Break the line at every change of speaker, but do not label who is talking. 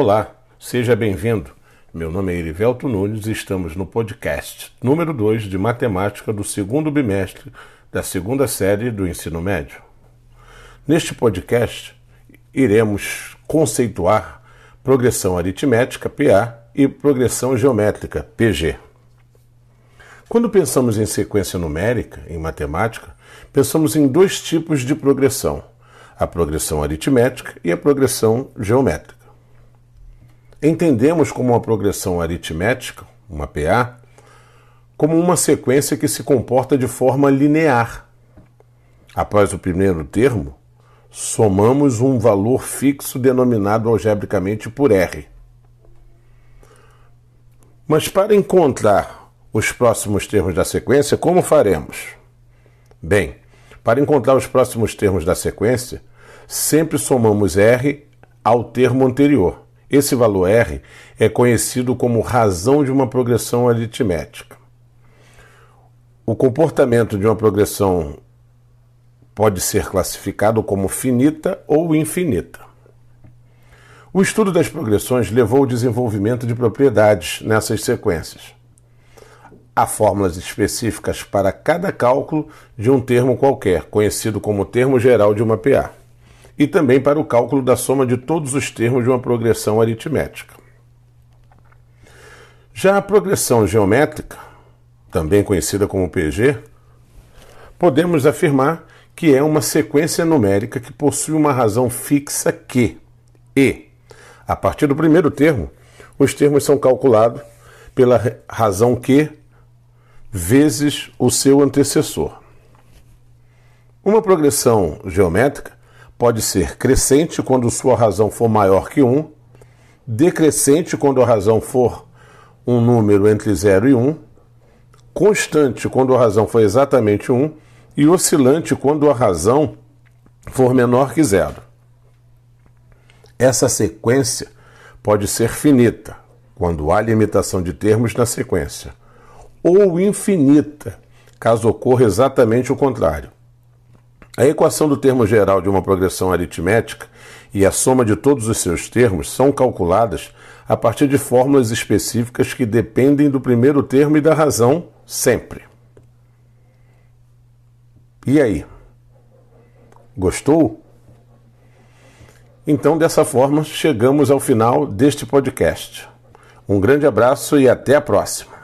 Olá, seja bem-vindo. Meu nome é Erivelto Nunes e estamos no podcast número 2 de matemática do segundo bimestre da segunda série do ensino médio. Neste podcast, iremos conceituar progressão aritmética, PA, e progressão geométrica, PG. Quando pensamos em sequência numérica, em matemática, pensamos em dois tipos de progressão: a progressão aritmética e a progressão geométrica. Entendemos como uma progressão aritmética, uma PA, como uma sequência que se comporta de forma linear. Após o primeiro termo, somamos um valor fixo denominado algebricamente por R. Mas para encontrar os próximos termos da sequência, como faremos? Bem, para encontrar os próximos termos da sequência, sempre somamos R ao termo anterior. Esse valor R é conhecido como razão de uma progressão aritmética. O comportamento de uma progressão pode ser classificado como finita ou infinita. O estudo das progressões levou ao desenvolvimento de propriedades nessas sequências. Há fórmulas específicas para cada cálculo de um termo qualquer, conhecido como termo geral de uma PA e também para o cálculo da soma de todos os termos de uma progressão aritmética. Já a progressão geométrica, também conhecida como PG, podemos afirmar que é uma sequência numérica que possui uma razão fixa Q, E. A partir do primeiro termo, os termos são calculados pela razão Q vezes o seu antecessor. Uma progressão geométrica pode ser crescente quando sua razão for maior que 1, decrescente quando a razão for um número entre 0 e 1, constante quando a razão for exatamente 1 e oscilante quando a razão for menor que zero. Essa sequência pode ser finita, quando há limitação de termos na sequência, ou infinita, caso ocorra exatamente o contrário. A equação do termo geral de uma progressão aritmética e a soma de todos os seus termos são calculadas a partir de fórmulas específicas que dependem do primeiro termo e da razão sempre. E aí? Gostou? Então, dessa forma, chegamos ao final deste podcast. Um grande abraço e até a próxima.